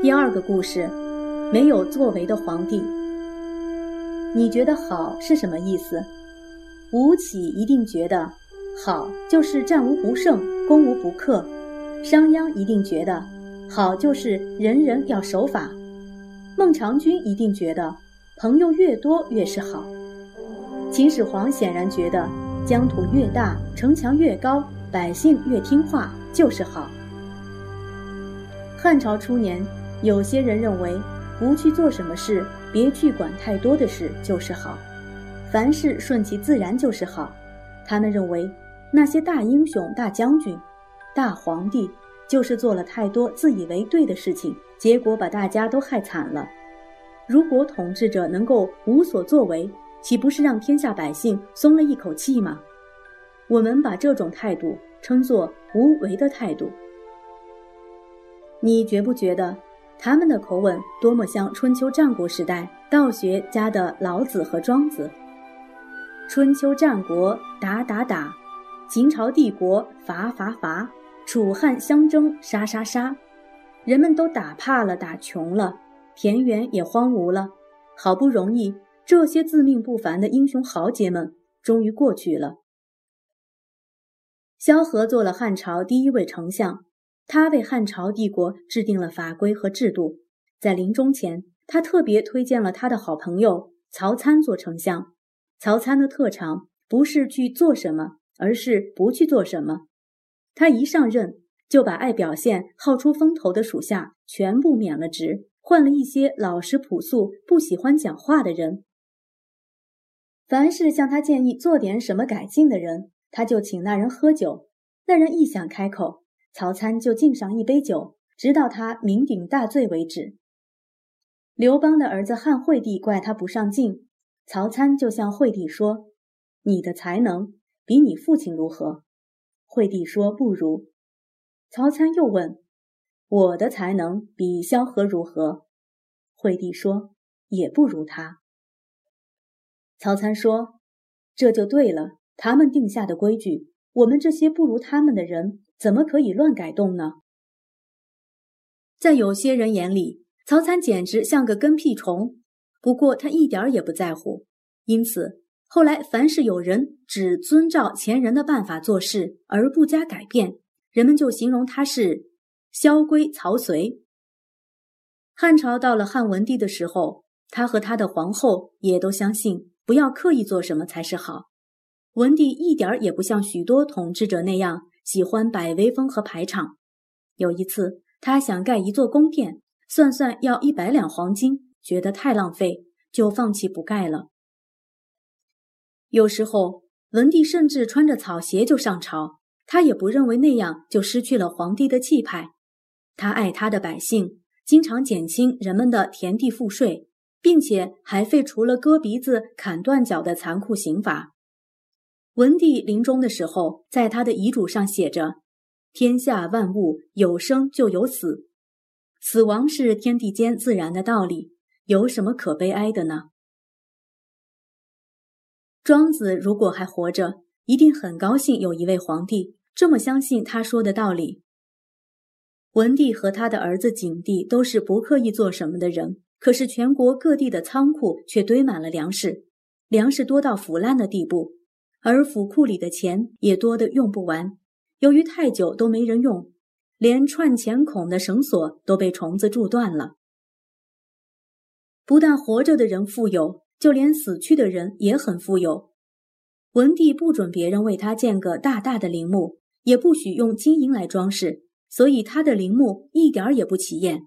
第二个故事，没有作为的皇帝。你觉得好是什么意思？吴起一定觉得好就是战无不胜、攻无不克；商鞅一定觉得好就是人人要守法；孟尝君一定觉得朋友越多越是好；秦始皇显然觉得疆土越大、城墙越高、百姓越听话就是好。汉朝初年。有些人认为，不去做什么事，别去管太多的事就是好，凡事顺其自然就是好。他们认为，那些大英雄、大将军、大皇帝，就是做了太多自以为对的事情，结果把大家都害惨了。如果统治者能够无所作为，岂不是让天下百姓松了一口气吗？我们把这种态度称作无为的态度。你觉不觉得？他们的口吻多么像春秋战国时代道学家的老子和庄子。春秋战国打打打，秦朝帝国伐伐伐，楚汉相争杀杀杀，人们都打怕了，打穷了，田园也荒芜了。好不容易，这些自命不凡的英雄豪杰们终于过去了。萧何做了汉朝第一位丞相。他为汉朝帝国制定了法规和制度，在临终前，他特别推荐了他的好朋友曹参做丞相。曹参的特长不是去做什么，而是不去做什么。他一上任，就把爱表现、好出风头的属下全部免了职，换了一些老实朴素、不喜欢讲话的人。凡是向他建议做点什么改进的人，他就请那人喝酒。那人一想开口。曹参就敬上一杯酒，直到他酩酊大醉为止。刘邦的儿子汉惠帝怪他不上进，曹参就向惠帝说：“你的才能比你父亲如何？”惠帝说：“不如。”曹参又问：“我的才能比萧何如何？”惠帝说：“也不如他。”曹参说：“这就对了，他们定下的规矩，我们这些不如他们的人。”怎么可以乱改动呢？在有些人眼里，曹参简直像个跟屁虫。不过他一点也不在乎，因此后来凡是有人只遵照前人的办法做事而不加改变，人们就形容他是萧规曹随。汉朝到了汉文帝的时候，他和他的皇后也都相信不要刻意做什么才是好。文帝一点也不像许多统治者那样。喜欢摆威风和排场。有一次，他想盖一座宫殿，算算要一百两黄金，觉得太浪费，就放弃不盖了。有时候，文帝甚至穿着草鞋就上朝，他也不认为那样就失去了皇帝的气派。他爱他的百姓，经常减轻人们的田地赋税，并且还废除了割鼻子、砍断脚的残酷刑罚。文帝临终的时候，在他的遗嘱上写着：“天下万物有生就有死，死亡是天地间自然的道理，有什么可悲哀的呢？”庄子如果还活着，一定很高兴有一位皇帝这么相信他说的道理。文帝和他的儿子景帝都是不刻意做什么的人，可是全国各地的仓库却堆满了粮食，粮食多到腐烂的地步。而府库里的钱也多得用不完，由于太久都没人用，连串钱孔的绳索都被虫子蛀断了。不但活着的人富有，就连死去的人也很富有。文帝不准别人为他建个大大的陵墓，也不许用金银来装饰，所以他的陵墓一点儿也不起眼，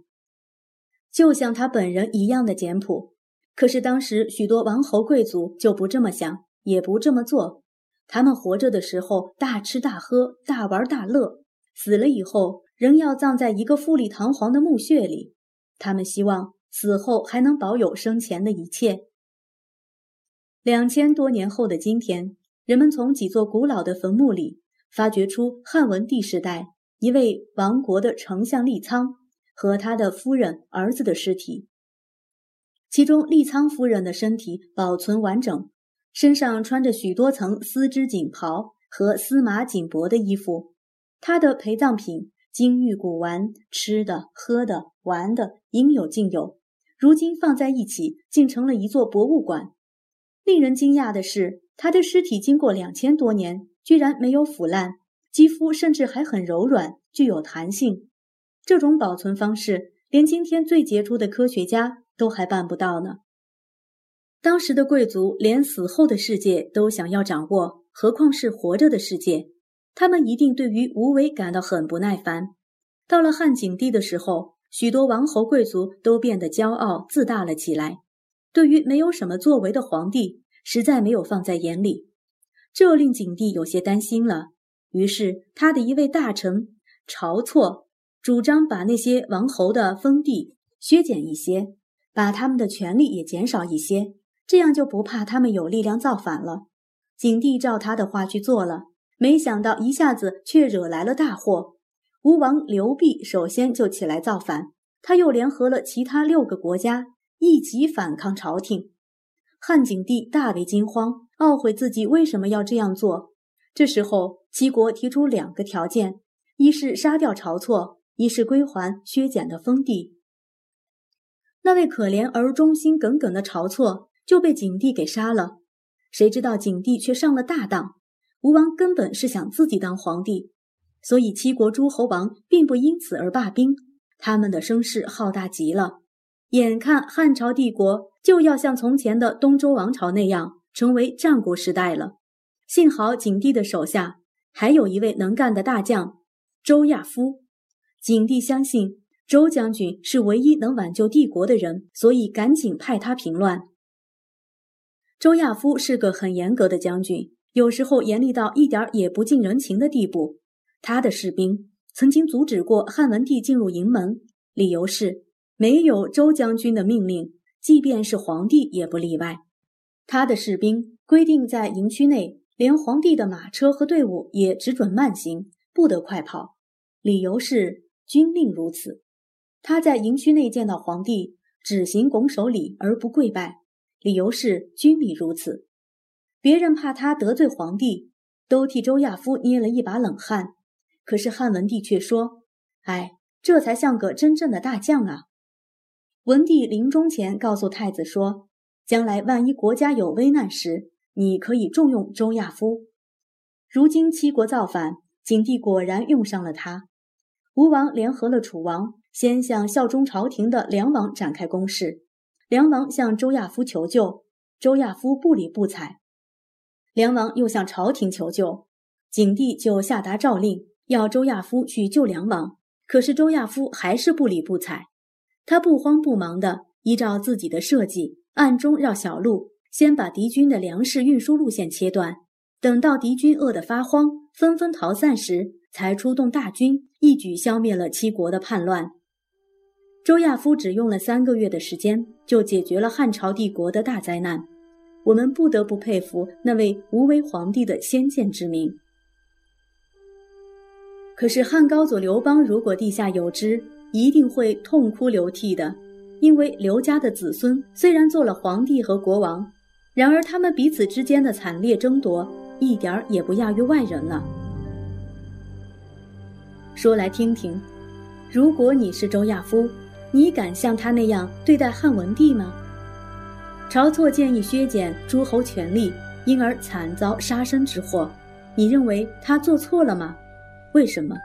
就像他本人一样的简朴。可是当时许多王侯贵族就不这么想，也不这么做。他们活着的时候大吃大喝、大玩大乐，死了以后仍要葬在一个富丽堂皇的墓穴里。他们希望死后还能保有生前的一切。两千多年后的今天，人们从几座古老的坟墓里发掘出汉文帝时代一位亡国的丞相利苍和他的夫人、儿子的尸体，其中利苍夫人的身体保存完整。身上穿着许多层丝织锦袍和丝麻锦帛的衣服，他的陪葬品金玉古玩，吃的、喝的、玩的，应有尽有。如今放在一起，竟成了一座博物馆。令人惊讶的是，他的尸体经过两千多年，居然没有腐烂，肌肤甚至还很柔软，具有弹性。这种保存方式，连今天最杰出的科学家都还办不到呢。当时的贵族连死后的世界都想要掌握，何况是活着的世界？他们一定对于无为感到很不耐烦。到了汉景帝的时候，许多王侯贵族都变得骄傲自大了起来，对于没有什么作为的皇帝，实在没有放在眼里。这令景帝有些担心了。于是，他的一位大臣晁错主张把那些王侯的封地削减一些，把他们的权力也减少一些，这样就不怕他们有力量造反了。景帝照他的话去做了。没想到一下子却惹来了大祸。吴王刘濞首先就起来造反，他又联合了其他六个国家一起反抗朝廷。汉景帝大为惊慌，懊悔自己为什么要这样做。这时候，齐国提出两个条件：一是杀掉晁错，一是归还削减的封地。那位可怜而忠心耿耿的晁错就被景帝给杀了。谁知道景帝却上了大当。吴王根本是想自己当皇帝，所以七国诸侯王并不因此而罢兵，他们的声势浩大极了。眼看汉朝帝国就要像从前的东周王朝那样成为战国时代了。幸好景帝的手下还有一位能干的大将周亚夫，景帝相信周将军是唯一能挽救帝国的人，所以赶紧派他平乱。周亚夫是个很严格的将军。有时候严厉到一点也不近人情的地步。他的士兵曾经阻止过汉文帝进入营门，理由是没有周将军的命令，即便是皇帝也不例外。他的士兵规定在营区内，连皇帝的马车和队伍也只准慢行，不得快跑，理由是军令如此。他在营区内见到皇帝，只行拱手礼而不跪拜，理由是军礼如此。别人怕他得罪皇帝，都替周亚夫捏了一把冷汗。可是汉文帝却说：“哎，这才像个真正的大将啊！”文帝临终前告诉太子说：“将来万一国家有危难时，你可以重用周亚夫。”如今七国造反，景帝果然用上了他。吴王联合了楚王，先向效忠朝廷的梁王展开攻势。梁王向周亚夫求救，周亚夫不理不睬。梁王又向朝廷求救，景帝就下达诏令，要周亚夫去救梁王。可是周亚夫还是不理不睬，他不慌不忙地依照自己的设计，暗中绕小路，先把敌军的粮食运输路线切断。等到敌军饿得发慌，纷纷逃散时，才出动大军，一举消灭了七国的叛乱。周亚夫只用了三个月的时间，就解决了汉朝帝国的大灾难。我们不得不佩服那位无为皇帝的先见之明。可是汉高祖刘邦如果地下有知，一定会痛哭流涕的，因为刘家的子孙虽然做了皇帝和国王，然而他们彼此之间的惨烈争夺，一点儿也不亚于外人了。说来听听，如果你是周亚夫，你敢像他那样对待汉文帝吗？晁错建议削减诸侯权力，因而惨遭杀身之祸。你认为他做错了吗？为什么？